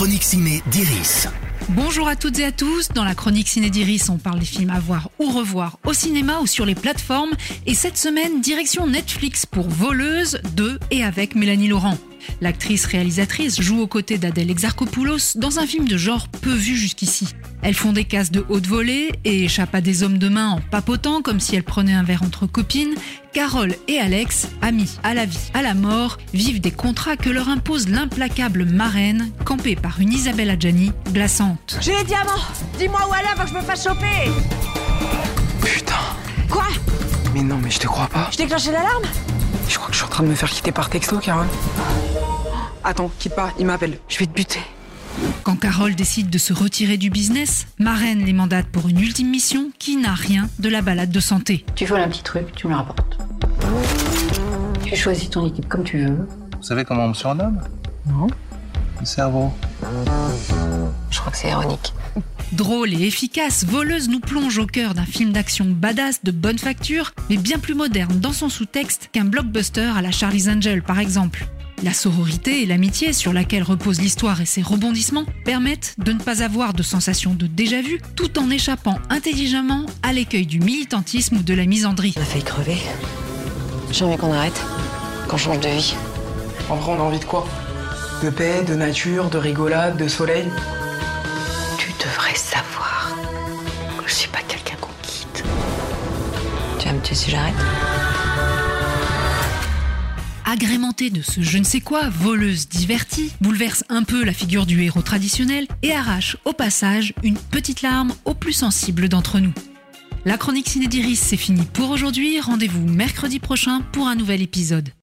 chronique ciné d'Iris. Bonjour à toutes et à tous. Dans la chronique Ciné d'Iris, on parle des films à voir ou revoir au cinéma ou sur les plateformes. Et cette semaine, direction Netflix pour Voleuse de et avec Mélanie Laurent. L'actrice réalisatrice joue aux côtés d'Adèle Exarchopoulos dans un film de genre peu vu jusqu'ici. Elles font des casses de haute volée et échappent à des hommes de main en papotant comme si elles prenaient un verre entre copines. Carole et Alex, amis à la vie, à la mort, vivent des contrats que leur impose l'implacable marraine, campée par une Isabelle Adjani glaçante. J'ai les diamants Dis-moi où aller avant que je me fasse choper Putain. Quoi? Mais non, mais je te crois pas. Je déclenché l'alarme? Je crois que je suis en train de me faire quitter par texto, Carole. Attends, quitte pas, il m'appelle. Je vais te buter. Quand Carole décide de se retirer du business, Marraine les mandate pour une ultime mission qui n'a rien de la balade de santé. Tu voles un petit truc, tu me le rapportes. Tu choisis ton équipe comme tu veux. Vous savez comment on me surnomme? Non. Le cerveau. Je crois que c'est ironique. Drôle et efficace, Voleuse nous plonge au cœur d'un film d'action badass de bonne facture, mais bien plus moderne dans son sous-texte qu'un blockbuster à la Charlie's Angel par exemple. La sororité et l'amitié sur laquelle repose l'histoire et ses rebondissements permettent de ne pas avoir de sensation de déjà-vu tout en échappant intelligemment à l'écueil du militantisme ou de la misandrie. On a failli crever. J'ai envie qu'on arrête, qu'on change de vie. En vrai, on a envie de quoi? De paix, de nature, de rigolade, de soleil Tu devrais savoir que je suis pas quelqu'un qu'on quitte. Tu vas me tuer si j'arrête? Agrémentée de ce je ne sais quoi, voleuse divertie, bouleverse un peu la figure du héros traditionnel et arrache au passage une petite larme aux plus sensibles d'entre nous. La chronique Ciné d'Iris, c'est fini pour aujourd'hui. Rendez-vous mercredi prochain pour un nouvel épisode.